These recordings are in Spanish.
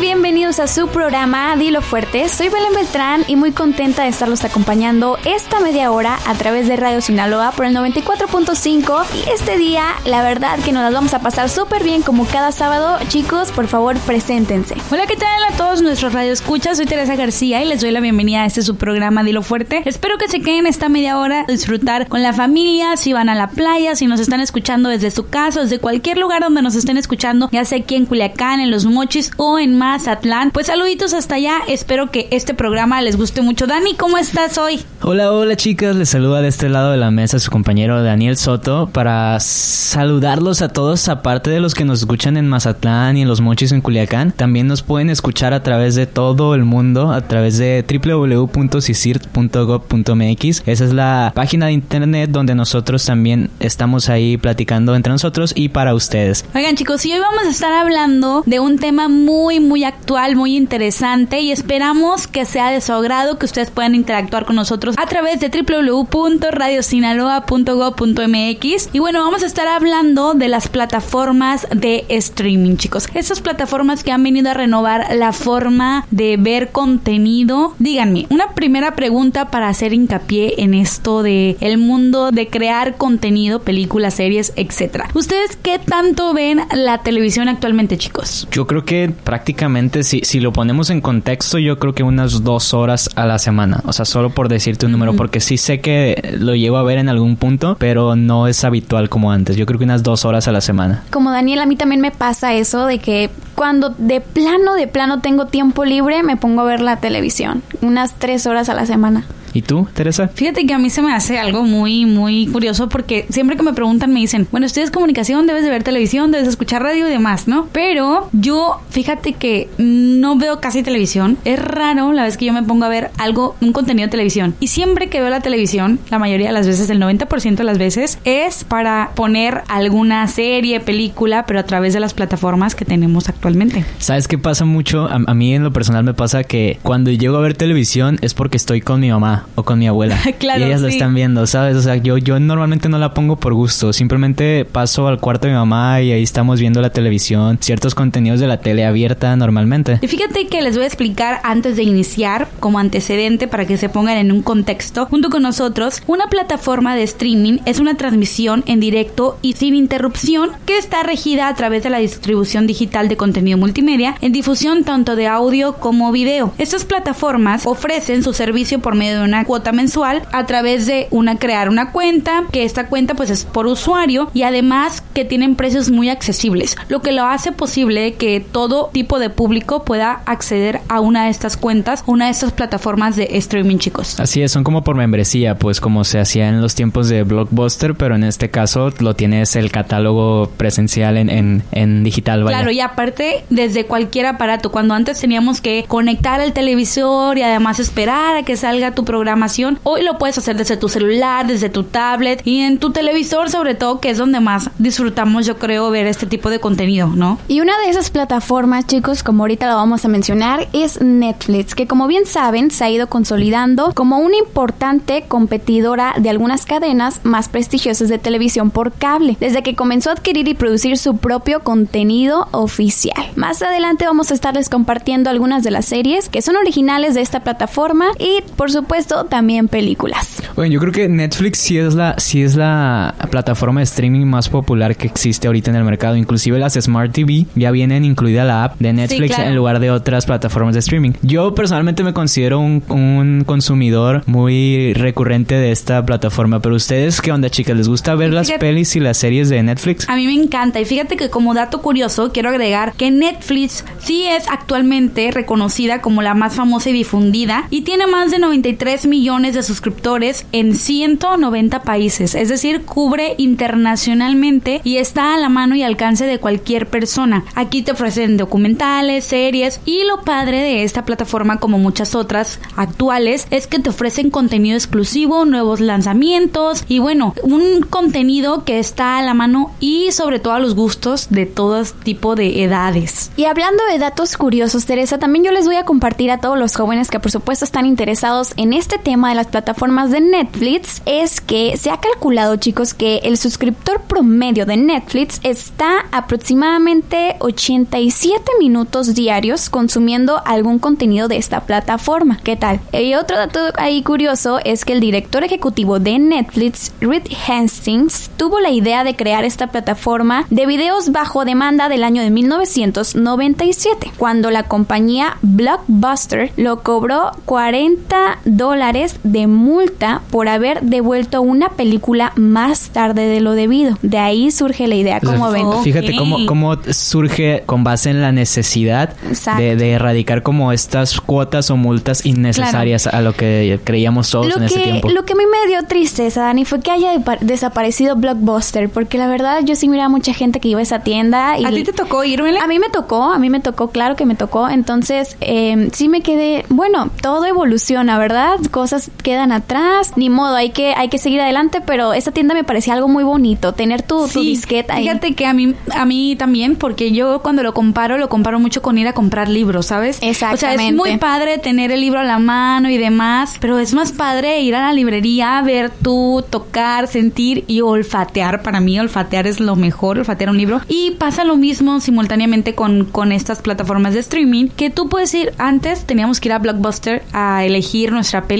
Bienvenidos a su programa Dilo Fuerte. Soy Belén Beltrán y muy contenta de estarlos acompañando esta media hora a través de Radio Sinaloa por el 94.5. Y este día, la verdad que nos las vamos a pasar súper bien como cada sábado. Chicos, por favor, preséntense. Hola, ¿qué tal a todos nuestros radioescuchas? Soy Teresa García y les doy la bienvenida a este su programa Dilo Fuerte. Espero que se queden esta media hora a disfrutar con la familia, si van a la playa, si nos están escuchando desde su casa, desde cualquier lugar donde nos estén escuchando, ya sea aquí en Culiacán, en Los Mochis o en Mazatlán. Pues saluditos hasta allá. Espero que este programa les guste mucho. Dani, ¿cómo estás hoy? Hola, hola chicas. Les saluda de este lado de la mesa su compañero Daniel Soto para saludarlos a todos, aparte de los que nos escuchan en Mazatlán y en Los Mochis en Culiacán. También nos pueden escuchar a través de todo el mundo, a través de www.cisirt.gov.mx. Esa es la página de internet donde nosotros también estamos ahí platicando entre nosotros y para ustedes. Oigan chicos, y hoy vamos a estar hablando de un tema muy muy, muy actual, muy interesante y esperamos que sea de su agrado, que ustedes puedan interactuar con nosotros a través de www.radiosinaloa.gov.mx. Y bueno, vamos a estar hablando de las plataformas de streaming, chicos. Esas plataformas que han venido a renovar la forma de ver contenido. Díganme, una primera pregunta para hacer hincapié en esto de el mundo de crear contenido, películas, series, etcétera. ¿Ustedes qué tanto ven la televisión actualmente, chicos? Yo creo que prácticamente, si, si lo ponemos en contexto, yo creo que unas dos horas a la semana. O sea, solo por decirte un número, porque sí sé que lo llevo a ver en algún punto, pero no es habitual como antes. Yo creo que unas dos horas a la semana. Como Daniel, a mí también me pasa eso de que cuando de plano, de plano tengo tiempo libre, me pongo a ver la televisión. Unas tres horas a la semana. ¿Y tú, Teresa? Fíjate que a mí se me hace algo muy, muy curioso porque siempre que me preguntan me dicen, bueno, estudias comunicación, debes de ver televisión, debes de escuchar radio y demás, ¿no? Pero yo, fíjate que no veo casi televisión. Es raro la vez que yo me pongo a ver algo, un contenido de televisión. Y siempre que veo la televisión, la mayoría de las veces, el 90% de las veces, es para poner alguna serie, película, pero a través de las plataformas que tenemos actualmente. ¿Sabes qué pasa mucho? A, a mí en lo personal me pasa que cuando llego a ver televisión es porque estoy con mi mamá o con mi abuela. claro, y ellas lo están viendo, ¿sabes? O sea, yo, yo normalmente no la pongo por gusto. Simplemente paso al cuarto de mi mamá y ahí estamos viendo la televisión, ciertos contenidos de la tele abierta normalmente. Y fíjate que les voy a explicar antes de iniciar, como antecedente para que se pongan en un contexto, junto con nosotros, una plataforma de streaming es una transmisión en directo y sin interrupción que está regida a través de la distribución digital de contenido multimedia en difusión tanto de audio como video. Estas plataformas ofrecen su servicio por medio de una cuota mensual a través de una crear una cuenta, que esta cuenta pues es por usuario y además que tienen precios muy accesibles, lo que lo hace posible que todo tipo de público pueda acceder a una de estas cuentas, una de estas plataformas de streaming, chicos. Así es, son como por membresía, pues como se hacía en los tiempos de Blockbuster, pero en este caso lo tienes el catálogo presencial en, en, digital. Claro, y aparte desde cualquier aparato, cuando antes teníamos que conectar el televisor y además esperar a que salga tu programa programación. Hoy lo puedes hacer desde tu celular, desde tu tablet y en tu televisor sobre todo, que es donde más disfrutamos yo creo ver este tipo de contenido, ¿no? Y una de esas plataformas, chicos, como ahorita lo vamos a mencionar, es Netflix, que como bien saben se ha ido consolidando como una importante competidora de algunas cadenas más prestigiosas de televisión por cable, desde que comenzó a adquirir y producir su propio contenido oficial. Más adelante vamos a estarles compartiendo algunas de las series que son originales de esta plataforma y por supuesto también películas. Bueno, yo creo que Netflix sí es la, sí es la plataforma de streaming más popular que existe ahorita en el mercado. Inclusive las Smart TV ya vienen incluida la app de Netflix en lugar de otras plataformas de streaming. Yo personalmente me considero un, un, consumidor muy recurrente de esta plataforma, pero ustedes, ¿qué onda chicas? ¿Les gusta ver las pelis y las series de Netflix? A mí me encanta y fíjate que como dato curioso quiero agregar que Netflix sí es actualmente reconocida como la más famosa y difundida y tiene más de 93 millones de suscriptores en 190 países, es decir, cubre internacionalmente y está a la mano y alcance de cualquier persona. Aquí te ofrecen documentales, series y lo padre de esta plataforma como muchas otras actuales es que te ofrecen contenido exclusivo, nuevos lanzamientos y bueno, un contenido que está a la mano y sobre todo a los gustos de todo tipo de edades. Y hablando de datos curiosos, Teresa, también yo les voy a compartir a todos los jóvenes que por supuesto están interesados en este tema de las plataformas de Netflix, es que se ha calculado, chicos, que el suscriptor promedio de Netflix está aproximadamente 87 minutos diarios consumiendo algún contenido de esta plataforma. ¿Qué tal? Y otro dato ahí curioso es que el director ejecutivo de Netflix, Reed Hastings, tuvo la idea de crear esta plataforma de videos bajo demanda del año de 1997, cuando la compañía Blockbuster lo cobró 40 dólares de multa por haber devuelto una película más tarde de lo debido. De ahí surge la idea, como ven. Fíjate cómo, cómo surge con base en la necesidad de, erradicar como estas cuotas o multas innecesarias a lo que creíamos todos en ese tiempo. Lo que a mí me dio tristeza, Dani, fue que haya desaparecido Blockbuster, porque la verdad yo sí miraba mucha gente que iba a esa tienda. Y ¿A ti te tocó irme? A mí me tocó, a mí me tocó, claro que me tocó. Entonces, eh, sí me quedé, bueno, todo evoluciona, ¿verdad? Cosas quedan atrás, ni modo, hay que, hay que seguir adelante, pero esa tienda me parecía algo muy bonito, tener tu, tu disqueta ahí. Fíjate que a mí, a mí también, porque yo cuando lo comparo, lo comparo mucho con ir a comprar libros, ¿sabes? Exactamente. O sea, es muy padre tener el libro a la mano y demás, pero es más padre ir a la librería, ver tú, tocar, sentir y olfatear. Para mí, olfatear es lo mejor, olfatear un libro. Y pasa lo mismo simultáneamente con, con estas plataformas de streaming, que tú puedes ir, antes teníamos que ir a Blockbuster a elegir nuestra película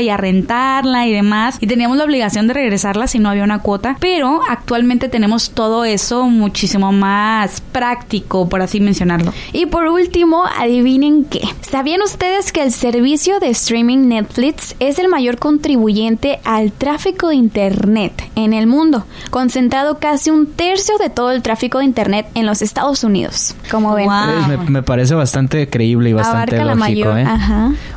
y a rentarla y demás, y teníamos la obligación de regresarla si no había una cuota, pero actualmente tenemos todo eso muchísimo más práctico, por así mencionarlo. Y por último, adivinen qué. ¿Sabían ustedes que el servicio de streaming Netflix es el mayor contribuyente al tráfico de Internet en el mundo, concentrado casi un tercio de todo el tráfico de Internet en los Estados Unidos? Como ven. Me, parece bastante creíble y bastante lógico. ¿eh?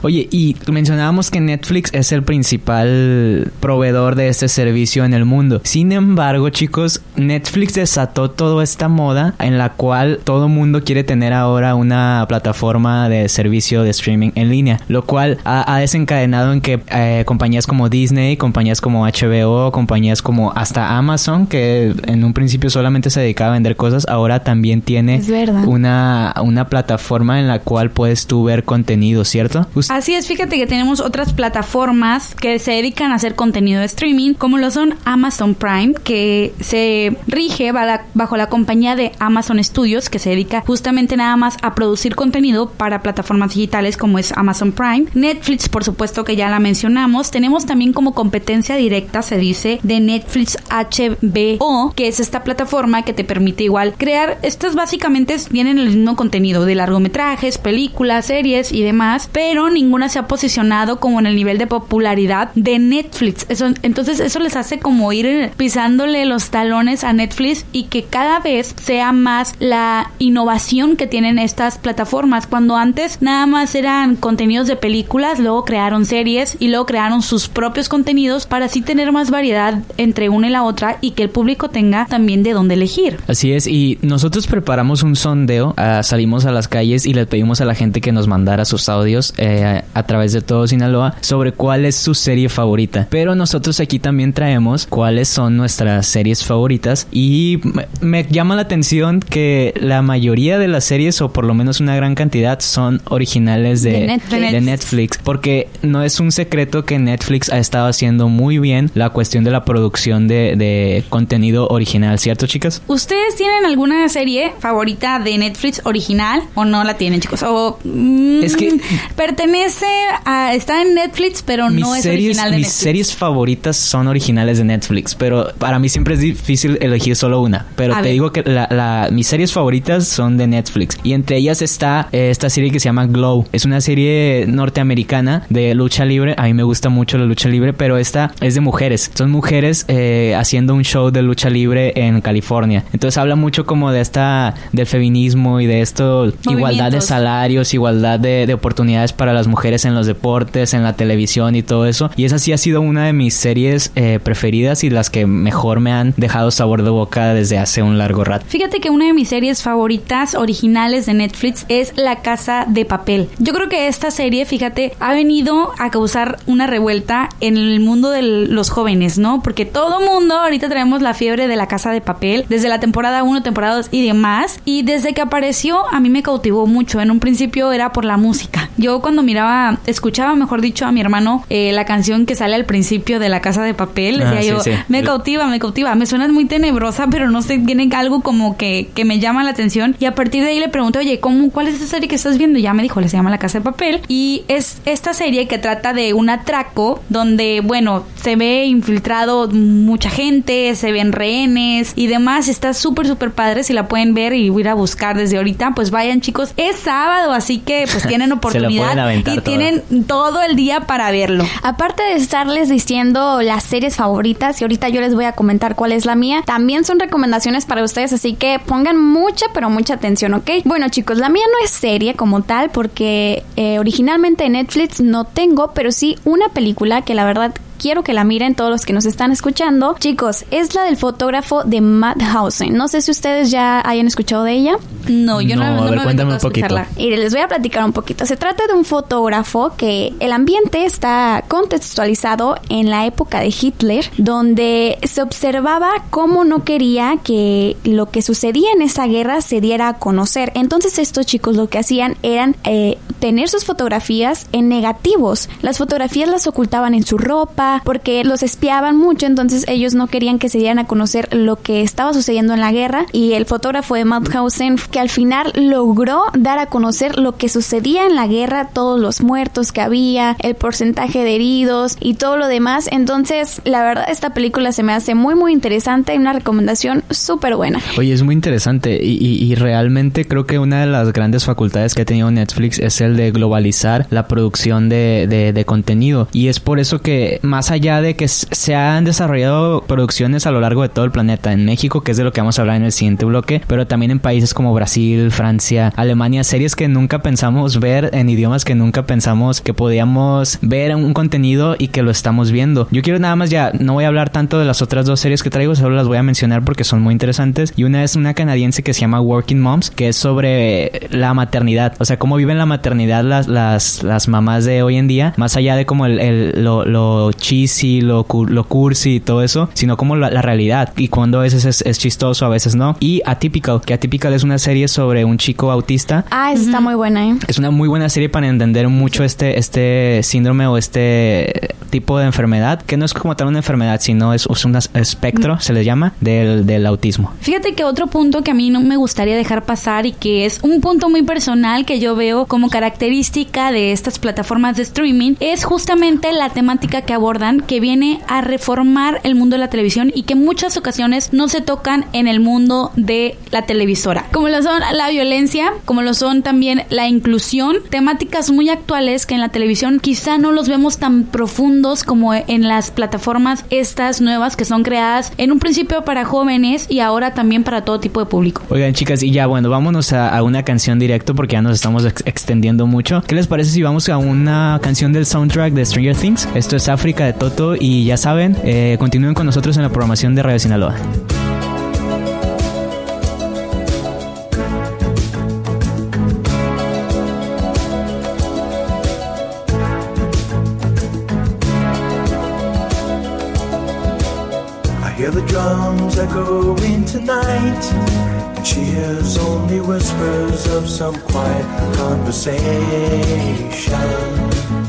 Oye, y mencionábamos que Netflix es el principal proveedor de este servicio en el mundo. Sin embargo, chicos, Netflix desató toda esta moda en la cual todo mundo quiere tener ahora una plataforma de servicio de streaming en línea, lo cual ha, desencadenado en que eh, compañías como Disney, compañías como HBO, compañías como hasta Amazon, que en un principio solamente se dedicaba a vender cosas, ahora también tiene una, una plataforma en la cual puedes tú ver contenido, ¿cierto? Así es, fíjate que tenemos otras plataformas que se dedican a hacer contenido de streaming, como lo son Amazon Prime, que se rige bajo la compañía de Amazon Studios, que se dedica justamente nada más a producir contenido para plataformas digitales como es Amazon Prime. Netflix, por supuesto que ya la mencionamos. Tenemos también como competencia directa, se dice, de Netflix HBO, que es esta plataforma que te permite igual crear, estas básicamente vienen el mismo contenido de largometrajes, películas, series y demás, pero ninguna se ha posicionado como en el nivel de popularidad de Netflix. Eso, entonces eso les hace como ir pisándole los talones a Netflix y que cada vez sea más la innovación que tienen estas plataformas. Cuando antes nada más eran contenidos de películas, luego crearon series y luego crearon sus propios contenidos para así tener más variedad entre una y la otra y que el público tenga también de dónde elegir. Así es, y nosotros preparamos un sondeo, ah, salimos a las calles y les pedimos a la gente que nos mandara sus audios eh, a través de todo Sinaloa sobre cuál es su serie favorita. Pero nosotros aquí también traemos cuáles son nuestras series favoritas y me, llama la atención que la mayoría de las series o por lo menos una gran cantidad son originales de, Netflix. porque no es un secreto que Netflix ha estado haciendo muy bien la cuestión de la producción de, contenido original, ¿cierto chicas? ¿Ustedes tienen alguna serie favorita de Netflix original o no la tienen chicos? O mm, es que pertenece a está en Netflix pero no es original de mis series favoritas son originales de Netflix, pero para mí siempre es difícil elegir solo una. Pero te digo que la, mis series favoritas son de Netflix. Y entre ellas está eh, esta serie que se llama Glow. Es una serie norteamericana de lucha libre. A mí me gusta mucho la lucha libre, pero esta es de mujeres. Son mujeres eh, haciendo un show de lucha libre en California. Entonces habla mucho como de esta, del feminismo y de esto, igualdad de salarios, igualdad de, de oportunidades para las mujeres en los deportes, en la televisión y todo eso. y esa sí ha sido una de mis series eh, preferidas y las que mejor me han dejado sabor de boca desde hace un largo rato. Fíjate que una de mis series favoritas originales de Netflix es La Casa de Papel. Yo creo que esta serie, fíjate, ha venido a causar una revuelta en el mundo de los jóvenes, ¿no? Porque todo mundo ahorita tenemos la fiebre de La Casa de Papel desde la temporada 1, temporada 2 y demás. Y desde que apareció a mí me cautivó mucho. En un principio era por la música. Yo cuando miraba, escuchaba, mejor dicho, a mi hermano eh, la canción que sale al principio de La Casa de Papel, decía ah, yo, me cautiva, me cautiva. Me suena muy tenebrosa, pero no sé, tiene algo como que, que me llama la atención. Y a partir de ahí le pregunto, oye, ¿cómo, ¿cuál es esa serie que estás viendo? Y ya me dijo, le se llama La Casa de Papel. Y es esta serie que trata de un atraco donde, bueno, se ve infiltrado mucha gente, se ven rehenes y demás. Está súper, súper padre. Si la pueden ver y ir a buscar desde ahorita, pues vayan chicos. Es sábado, así que pues tienen oportunidad y tienen todo el día para verlo. Aparte de estarles diciendo las series favoritas y ahorita yo les voy a comentar cuál es la mía, también son recomendaciones para ustedes, así que pongan mucha, pero mucha atención, ¿ok? Bueno chicos, la mía no es serie como tal porque eh, originalmente en Netflix no tengo, pero sí una película que la verdad quiero que la miren todos los que nos están escuchando. Chicos, es la del fotógrafo de Madhausen. No sé si ustedes ya hayan escuchado de ella. No, yo no, no, a ver, cuéntame un poquito. Y les voy a platicar un poquito. Se trata de un fotógrafo que el ambiente está contextualizado en la época de Hitler, donde se observaba cómo no quería que lo que sucedía en esa guerra se diera a conocer. Entonces estos chicos lo que hacían eran eh, tener sus fotografías en negativos. Las fotografías las ocultaban en su ropa, porque los espiaban mucho, entonces ellos no querían que se dieran a conocer lo que estaba sucediendo en la guerra y el fotógrafo de Mauthausen que al final logró dar a conocer lo que sucedía en la guerra, todos los muertos que había, el porcentaje de heridos y todo lo demás. Entonces, la verdad esta película se me hace muy muy interesante y una recomendación súper buena. Oye, es muy interesante y, realmente creo que una de las grandes facultades que ha tenido Netflix es el de globalizar la producción de, de, de contenido y es por eso que más más allá de que se han desarrollado producciones a lo largo de todo el planeta, en México, que es de lo que vamos a hablar en el siguiente bloque, pero también en países como Brasil, Francia, Alemania, series que nunca pensamos ver en idiomas que nunca pensamos que podíamos ver un contenido y que lo estamos viendo. Yo quiero nada más ya, no voy a hablar tanto de las otras dos series que traigo, solo las voy a mencionar porque son muy interesantes. Y una es una canadiense que se llama Working Moms, que es sobre la maternidad, o sea, cómo viven la maternidad las, las, las mamás de hoy en día, más allá de como el, lo, lo cheesy, lo, lo cursi y todo eso, sino como la, realidad. Y cuando a veces es, chistoso, a veces no. Y Atypical, que Atypical es una serie sobre un chico autista. Ah, esa está muy buena, ¿eh? Es una muy buena serie para entender mucho este, este síndrome o este tipo de enfermedad, que no es como tal una enfermedad, sino es, un espectro, se le llama, del, del autismo. Fíjate que otro punto que a mí no me gustaría dejar pasar y que es un punto muy personal que yo veo como característica de estas plataformas de streaming es justamente la temática que aborda que viene a reformar el mundo de la televisión y que muchas ocasiones no se tocan en el mundo de la televisora. Como lo son la violencia, como lo son también la inclusión, temáticas muy actuales que en la televisión quizá no los vemos tan profundos como en las plataformas estas nuevas que son creadas en un principio para jóvenes y ahora también para todo tipo de público. Oigan chicas, y ya bueno, vámonos a, una canción directo porque ya nos estamos extendiendo mucho. ¿Qué les parece si vamos a una canción del soundtrack de Stranger Things? Esto es África Toto y ya saben, eh, continúen con nosotros en la programación de Radio Sinaloa. hear the drums echoing tonight. And she hears only whispers of some quiet conversation.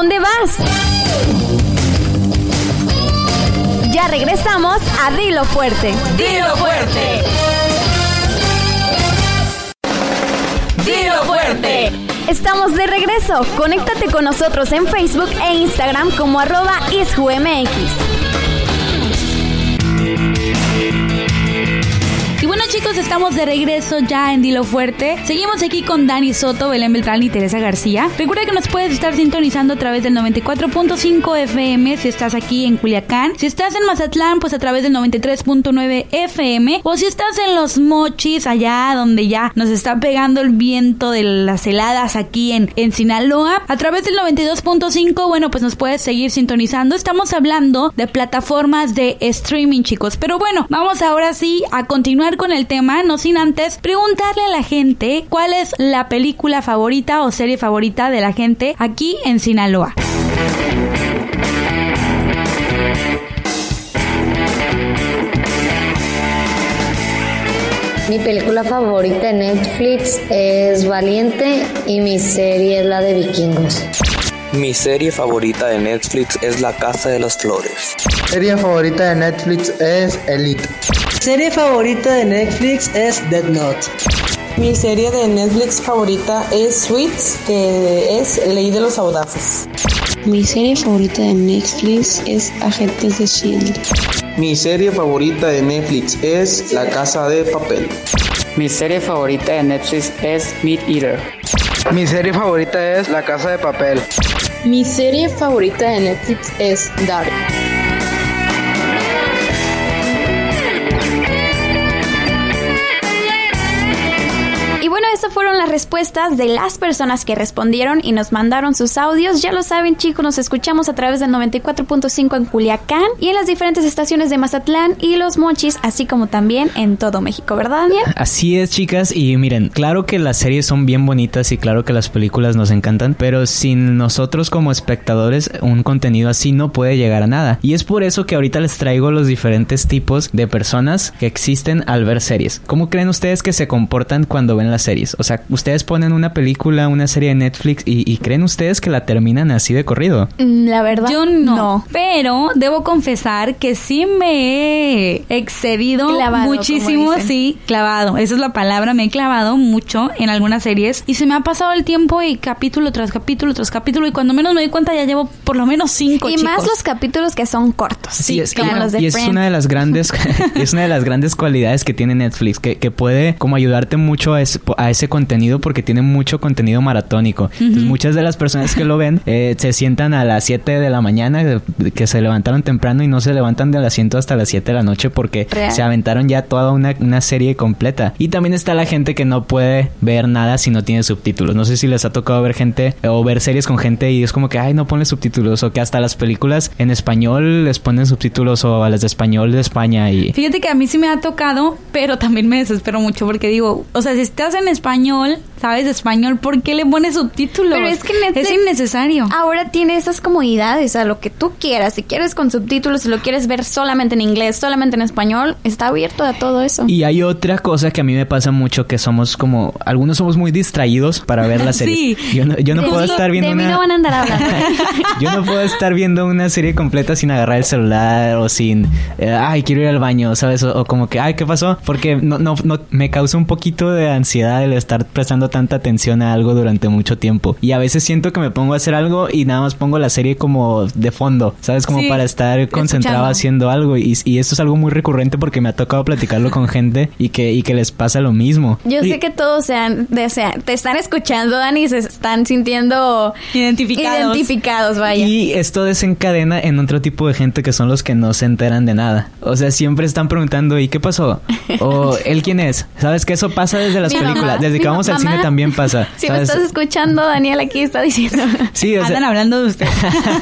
Dónde vas? Ya regresamos a Dilo Fuerte. Dilo Fuerte. Dilo Fuerte. Estamos de regreso. Conéctate con nosotros en Facebook e Instagram como arroba isjumx. Chicos, estamos de regreso ya en Dilo Fuerte. Seguimos aquí con Dani Soto, Belén Beltrán y Teresa García. Recuerda que nos puedes estar sintonizando a través del 94.5 FM si estás aquí en Culiacán. Si estás en Mazatlán, pues a través del 93.9 FM. O si estás en Los Mochis, allá donde ya nos está pegando el viento de las heladas aquí en, en Sinaloa. A través del 92.5, bueno, pues nos puedes seguir sintonizando. Estamos hablando de plataformas de streaming, chicos. Pero bueno, vamos ahora sí a continuar con el tema, no sin antes preguntarle a la gente cuál es la película favorita o serie favorita de la gente aquí en Sinaloa. Mi película favorita de Netflix es Valiente y mi serie es la de Vikingos. Mi serie favorita de Netflix es La Casa de las Flores. Mi serie favorita de Netflix es Elite. Serie favorita de Netflix es Dead Note. Mi serie de Netflix favorita es Sweets, que es Ley de los Audaces. Mi serie favorita de Netflix es Agentes de Shield. Mi serie favorita de Netflix es La Casa de Papel. Mi serie favorita de Netflix es Meat Eater. Mi serie favorita es La Casa de Papel. Mi serie favorita de Netflix es Dark. Respuestas de las personas que respondieron y nos mandaron sus audios. Ya lo saben, chicos, nos escuchamos a través del 94.5 en Culiacán y en las diferentes estaciones de Mazatlán y Los Mochis, así como también en todo México, ¿verdad, Daniel? Así es, chicas. Y miren, claro que las series son bien bonitas y claro que las películas nos encantan, pero sin nosotros como espectadores, un contenido así no puede llegar a nada. Y es por eso que ahorita les traigo los diferentes tipos de personas que existen al ver series. ¿Cómo creen ustedes que se comportan cuando ven las series? O sea, ustedes ustedes ponen una película, una serie de Netflix y, creen ustedes que la terminan así de corrido. Mm, la verdad, yo no. Pero debo confesar que sí me he excedido muchísimo, sí, clavado. Esa es la palabra, me he clavado mucho en algunas series y se me ha pasado el tiempo y capítulo tras capítulo tras capítulo y cuando menos me doy cuenta ya llevo por lo menos cinco. Y más los capítulos que son cortos. Sí, es, claro. y es una de las grandes, es una de las grandes cualidades que tiene Netflix, que, que puede como ayudarte mucho a, a, ese contenido porque tiene mucho contenido maratónico. Entonces muchas de las personas que lo ven eh, se sientan a las 7 de la mañana, que se levantaron temprano y no se levantan del asiento hasta las 7 de la noche porque se aventaron ya toda una, una serie completa. Y también está la gente que no puede ver nada si no tiene subtítulos. No sé si les ha tocado ver gente o ver series con gente y es como que, ay, no pone subtítulos o que hasta las películas en español les ponen subtítulos o a las de español de España y... Fíjate que a mí sí me ha tocado, pero también me desespero mucho porque digo, o sea, si estás en español, sabes español, ¿por qué le pones subtítulos? Pero es que es innecesario. Ahora tiene esas comodidades, a lo que tú quieras. Si quieres con subtítulos, si lo quieres ver solamente en inglés, solamente en español, está abierto a todo eso. Y hay otra cosa que a mí me pasa mucho que somos como algunos somos muy distraídos para ver la serie. Sí. Yo no, yo no puedo estar viendo una no van a andar hablando. yo no puedo estar viendo una serie completa sin agarrar el celular o sin eh, ay, quiero ir al baño, ¿sabes? O, como que ay, ¿qué pasó? Porque no no no me causa un poquito de ansiedad el estar prestando tanta atención a algo durante mucho tiempo. Y a veces siento que me pongo a hacer algo y nada más pongo la serie como de fondo, ¿sabes? Como para estar concentrado haciendo algo. Y, y esto es algo muy recurrente porque me ha tocado platicarlo con gente y que, y que les pasa lo mismo. Yo sé que todos sean, de, te están escuchando, Dani, y se están sintiendo identificados. identificados, vaya. Y esto desencadena en otro tipo de gente que son los que no se enteran de nada. O sea, siempre están preguntando, ¿y qué pasó? O él quién es. ¿Sabes que eso pasa desde las películas? desde que vamos al cine también pasa. Si me estás escuchando, Daniel aquí está diciendo. Sí, o sea, Andan hablando de usted.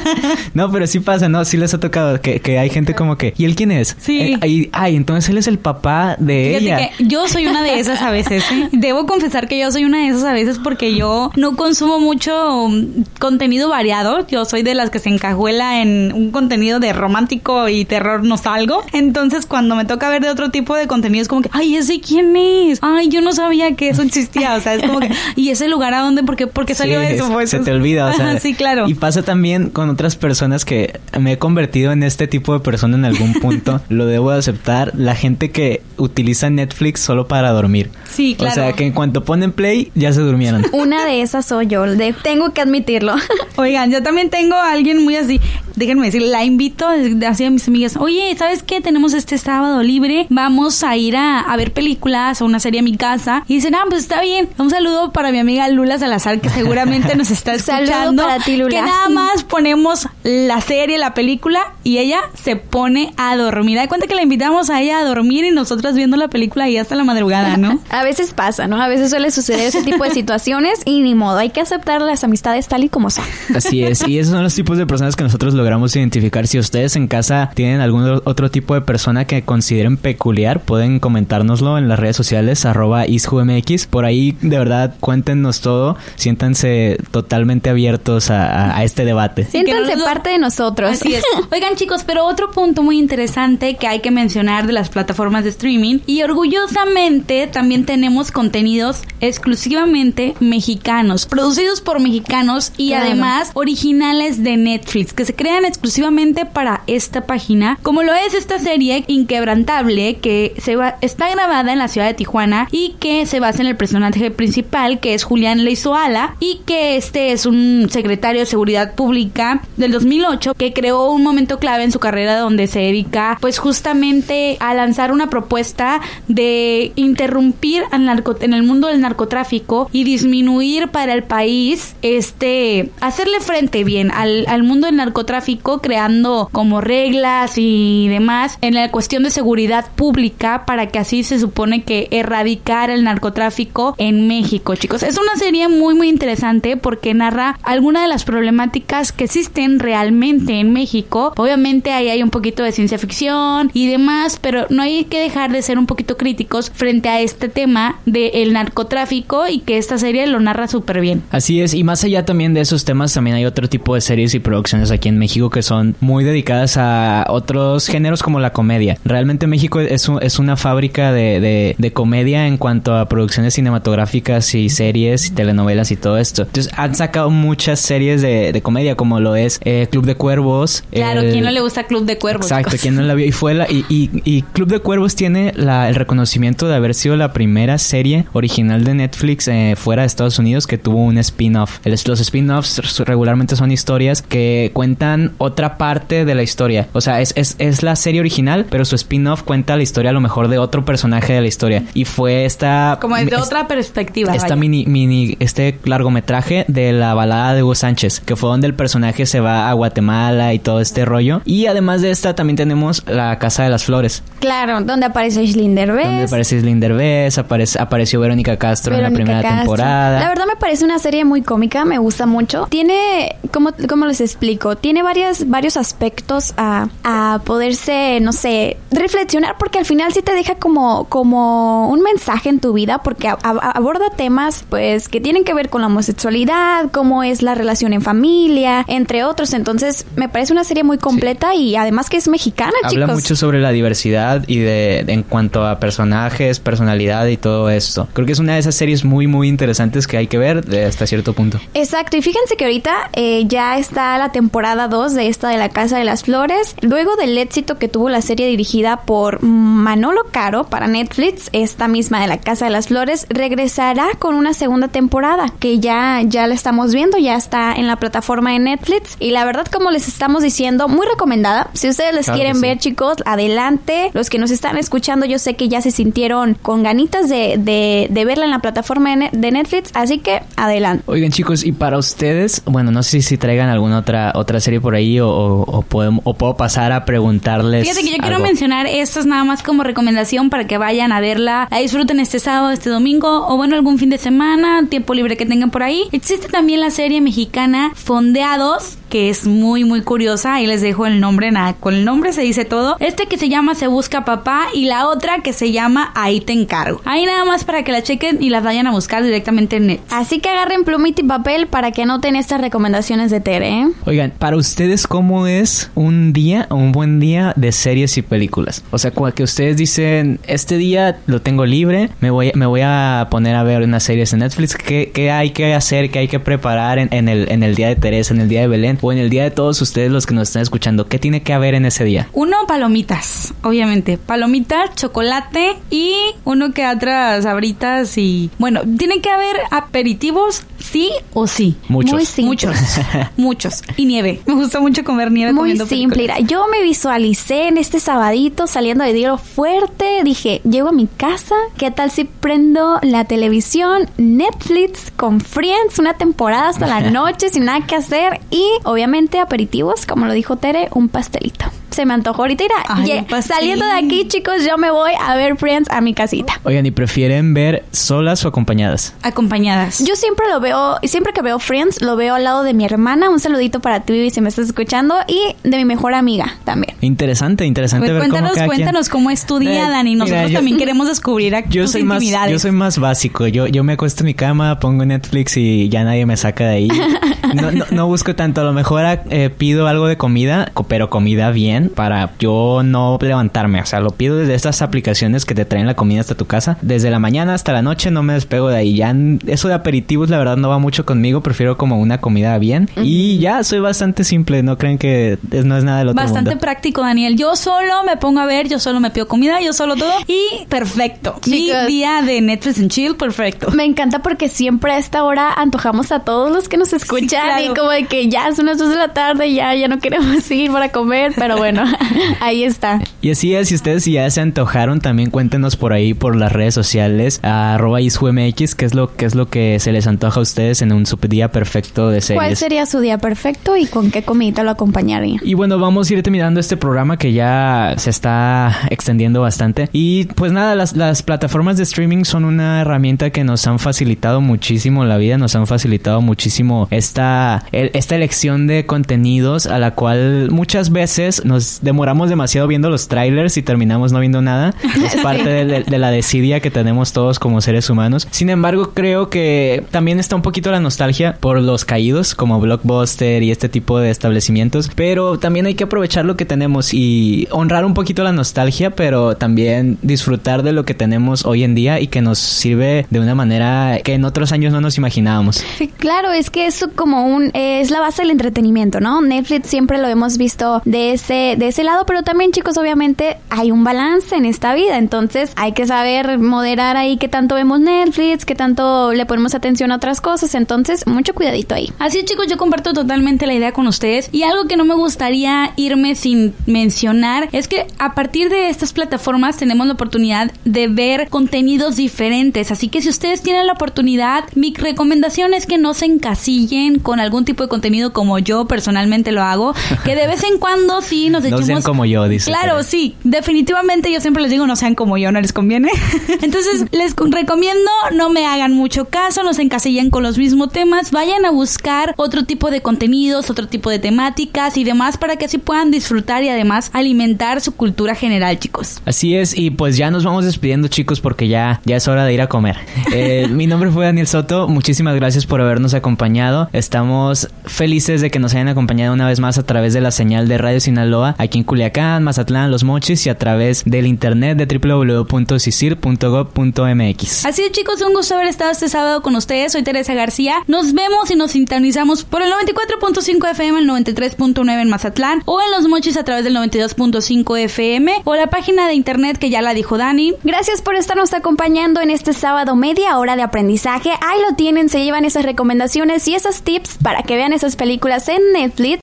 no, pero sí pasa, ¿no? Sí les ha tocado que, que hay gente como que, ¿y él quién es? Sí. Eh, ay, entonces él es el papá de ella. yo soy una de esas a veces. ¿eh? Debo confesar que yo soy una de esas a veces porque yo no consumo mucho mm, contenido variado. Yo soy de las que se encajuela en un contenido de romántico y terror no salgo. Entonces, cuando me toca ver de otro tipo de contenido, es como que, ay, ese quién es. Ay, yo no sabía que eso existía. O sea, es como que, ¿y ese lugar a dónde? ¿Por qué, salió eso? Pues, se te olvida, o sea. sí, claro. Y pasa también con otras personas que me he convertido en este tipo de persona en algún punto. Lo debo aceptar. La gente que utiliza Netflix solo para dormir. Sí, claro. O sea, que en cuanto ponen play, ya se durmieron. Una de esas soy yo. tengo que admitirlo. Oigan, yo también tengo a alguien muy así. Déjenme decir, la invito así a mis amigas. Oye, ¿sabes qué? Tenemos este sábado libre. Vamos a ir a, a ver películas o una serie a mi casa. Y dicen, ah, pues está bien. Un saludo para mi amiga Lula Salazar, que seguramente nos está escuchando. Para ti, Lula. Que nada más ponemos la serie, la película, y ella se pone a dormir. Da cuenta que la invitamos a ella a dormir y nosotras viendo la película y hasta la madrugada, ¿no? a veces pasa, ¿no? A veces suele suceder ese tipo de situaciones y ni modo, hay que aceptar las amistades tal y como son. Así es, y esos son los tipos de personas que nosotros logramos identificar. Si ustedes en casa tienen algún otro tipo de persona que consideren peculiar, pueden comentárnoslo en las redes sociales, arroba isjumx. Por ahí, de verdad, cuéntenos todo, siéntanse totalmente abiertos a, este debate. Siéntanse parte de nosotros. Así es. Oigan, chicos, pero otro punto muy interesante que hay que mencionar de las plataformas de streaming y orgullosamente también tenemos contenidos exclusivamente mexicanos, producidos por mexicanos y además originales de Netflix, que se crean exclusivamente para esta página, como lo es esta serie Inquebrantable, que se va, está grabada en la ciudad de Tijuana y que se basa en el personaje principal, que es Julián Leizoala, y que este es un secretario de Seguridad Pública del 2008 que creó un momento clave en su carrera donde se dedica pues justamente a lanzar una propuesta de interrumpir en el mundo del narcotráfico y disminuir para el país este hacerle frente bien al, al mundo del narcotráfico creando como reglas y demás en la cuestión de seguridad pública para que así se supone que erradicar el narcotráfico en México chicos es una serie muy muy interesante porque narra algunas de las problemáticas que existen realmente en México obviamente ahí hay un poquito de ciencia ficción y demás pero no hay que dejar de ser un poquito críticos frente a este tema del narcotráfico y que esta serie lo narra súper bien. Así es, y más allá también de esos temas, también hay otro tipo de series y producciones aquí en México México que son muy dedicadas a otros géneros como la comedia. Realmente México es, es una fábrica de, de, comedia en cuanto a producciones cinematográficas y series y telenovelas y todo esto. Entonces han sacado muchas series de, de comedia como lo es eh, Club de Cuervos. Claro, ¿quién no le gusta Club de Cuervos? Exacto, ¿quién no la vio? Y fue la, y, y, Club de Cuervos tiene la, el reconocimiento de haber sido la primera serie original de Netflix eh, fuera de Estados Unidos que tuvo un spin-off. Los spin-offs regularmente son historias que cuentan otra parte de la historia. O sea, es, es, es la serie original, pero su spin-off cuenta la historia a lo mejor de otro personaje de la historia. Y fue esta... Como desde otra perspectiva. Esta mini, mini, este largometraje de la balada de Hugo Sánchez, que fue donde el personaje se va a Guatemala y todo este rollo. Y además de esta también tenemos La Casa de las Flores. Claro, donde aparece Slinder Derbez. Donde aparece Slinder Derbez, aparece, apareció Verónica Castro en la primera temporada. La verdad me parece una serie muy cómica, me gusta mucho. Tiene, ¿cómo, cómo les explico? Tiene varias, varios aspectos a, a poderse, no sé, reflexionar porque al final sí te deja como, como un mensaje en tu vida porque aborda temas pues que tienen que ver con la homosexualidad, cómo es la relación en familia, entre otros. Entonces me parece una serie muy completa y además que es mexicana, Habla mucho sobre la diversidad y de, en cuanto a personajes, personalidad y todo esto. Creo que es una de esas series muy muy interesantes que hay que ver hasta cierto punto. Exacto, y fíjense que ahorita eh, ya está la temporada 2 de esta de la Casa de las Flores. Luego del éxito que tuvo la serie dirigida por Manolo Caro para Netflix, esta misma de la Casa de las Flores regresará con una segunda temporada que ya, ya la estamos viendo, ya está en la plataforma de Netflix y la verdad como les estamos diciendo, muy recomendada. Si ustedes les quieren ver chicos, adelante. Los que nos están escuchando yo sé que ya se sintieron con ganitas de, de, verla en la plataforma de, Netflix, así que adelante. Oigan chicos, y para ustedes, bueno, no sé si traigan alguna otra, otra serie por ahí o, o, puedo pasar a preguntarles. Fíjate que yo quiero mencionar esto es nada más como recomendación para que vayan a verla, la disfruten este sábado, este domingo o bueno, algún fin de semana, tiempo libre que tengan por ahí. Existe también la serie mexicana Fondeados que es muy muy curiosa. Ahí les dejo el nombre, nada, con el nombre se dice todo. Este que se llama Se Busca Papá y la otra que se llama Ahí te encargo. Ahí nada más para que la chequen y las vayan a buscar directamente en net. Así que agarren plumita y papel para que anoten estas recomendaciones de Tere. ¿eh? Oigan, para ustedes, ¿cómo es un día, un buen día de series y películas? O sea, que ustedes dicen, este día lo tengo libre, me voy, me voy a poner a ver unas series en Netflix. ¿Qué, qué hay que hacer? ¿Qué hay que preparar en, el, en el día de Teresa, en el día de Belén? O en el día de todos ustedes los que nos están escuchando, ¿qué tiene que haber en ese día? Uno, palomitas, obviamente. Palomitas, chocolate y uno que otras abritas y... Bueno, tiene que haber aperitivos sí o sí. Muchos. Muchos. muchos. Y nieve. Me gusta mucho comer nieve. Muy simple. Yo me visualicé en este sabadito saliendo de Diego fuerte. Dije, llego a mi casa. ¿Qué tal si prendo la televisión, Netflix con Friends, una temporada hasta la noche sin nada que hacer y obviamente aperitivos, como lo dijo Tere, un pastelito se me antojó ahorita. Ir saliendo de aquí, chicos, yo me voy a ver Friends a mi casita. Oigan, ¿y prefieren ver solas o acompañadas? Acompañadas. Yo siempre lo veo, siempre que veo Friends, lo veo al lado de mi hermana. Un saludito para ti, si me estás escuchando. Y de mi mejor amiga también. Interesante, interesante pues ver cuéntanos, cómo cuéntanos cómo es tu día, eh, Dani. Nosotros también queremos descubrir aquí yo soy Más, yo soy más básico. Yo, yo me acuesto en mi cama, pongo Netflix y ya nadie me saca de ahí. no, no, busco tanto. A lo mejor eh, pido algo de comida, pero comida bien para yo no levantarme. O sea, lo pido desde estas aplicaciones que te traen la comida hasta tu casa. Desde la mañana hasta la noche no me despego de ahí. Ya eso de aperitivos, la verdad, no va mucho conmigo. Prefiero como una comida bien. Y ya soy bastante simple. No creen que no es nada del otro Bastante práctico, Daniel. Yo solo me pongo a ver, yo solo me pido comida, yo solo todo. Y perfecto. Mi día de Netflix and chill, perfecto. Me encanta porque siempre a esta hora antojamos a todos los que nos escuchan. Y como de que ya son las 2 de la tarde, ya, ya no queremos ir para comer. Pero bueno, Ahí está. Y así es, si ustedes ya se antojaron, también cuéntenos por ahí por las redes sociales, a arroba isumx, qué es lo que es lo que se les antoja a ustedes en un día perfecto de series. ¿Cuál sería su día perfecto y con qué comida lo acompañaría? Y bueno, vamos a ir terminando este programa que ya se está extendiendo bastante. Y pues nada, las, las plataformas de streaming son una herramienta que nos han facilitado muchísimo la vida, nos han facilitado muchísimo esta, esta elección de contenidos a la cual muchas veces nos nos demoramos demasiado viendo los trailers y terminamos no viendo nada. Es parte de, la desidia que tenemos todos como seres humanos. Sin embargo, creo que también está un poquito la nostalgia por los caídos como Blockbuster y este tipo de establecimientos, pero también hay que aprovechar lo que tenemos y honrar un poquito la nostalgia, pero también disfrutar de lo que tenemos hoy en día y que nos sirve de una manera que en otros años no nos imaginábamos. claro, es que eso como un es la base del entretenimiento, ¿no? Netflix siempre lo hemos visto de ese de ese lado, pero también chicos, obviamente hay un balance en esta vida, entonces hay que saber moderar ahí qué tanto vemos Netflix, qué tanto le ponemos atención a otras cosas, entonces mucho cuidadito ahí. Así chicos, yo comparto totalmente la idea con ustedes. Y algo que no me gustaría irme sin mencionar es que a partir de estas plataformas tenemos la oportunidad de ver contenidos diferentes, así que si ustedes tienen la oportunidad, mi recomendación es que no se encasillen con algún tipo de contenido como yo personalmente lo hago, que de vez en cuando sí nos echemos... No sean como yo, dice. Claro, sí, definitivamente yo siempre les digo no sean como yo, no les conviene. Entonces les recomiendo no me hagan mucho caso, no se encasillen con los mismos temas, vayan a buscar otro tipo de contenidos, otro tipo de temáticas y demás para que así puedan disfrutar y además alimentar su cultura general, chicos. Así es, y pues ya nos vamos despidiendo, chicos, porque ya, ya es hora de ir a comer. Eh, mi nombre fue Daniel Soto, muchísimas gracias por habernos acompañado. Estamos felices de que nos hayan acompañado una vez más a través de la señal de Radio Sinaloa, aquí en Culiacán, Mazatlán, Los Mochis y a través del internet de www.cisir.gov.mx. Así es, chicos, un gusto haber estado este sábado con ustedes. Soy Teresa García. Nos vemos y nos sintonizamos por el 94.5 FM, el 93.9 en Mazatlán o en Los Mochis a través del 92.5 FM o la página de internet que ya la dijo Dani. Gracias por estarnos acompañando en este sábado, media hora de aprendizaje. Ahí lo tienen, se llevan esas recomendaciones y esos tips para que vean esas películas en Netflix.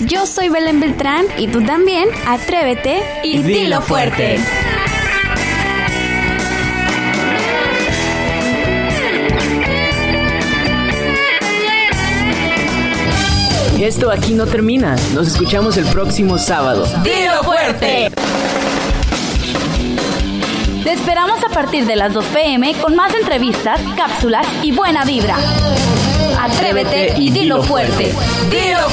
Yo soy Belén Beltrán y tú también. Atrévete y, dilo fuerte. Esto aquí no termina. Nos escuchamos el próximo sábado. ¡Dilo fuerte! Te esperamos a partir de las 2 pm con más entrevistas, cápsulas y buena vibra. Atrévete y dilo fuerte. ¡Dilo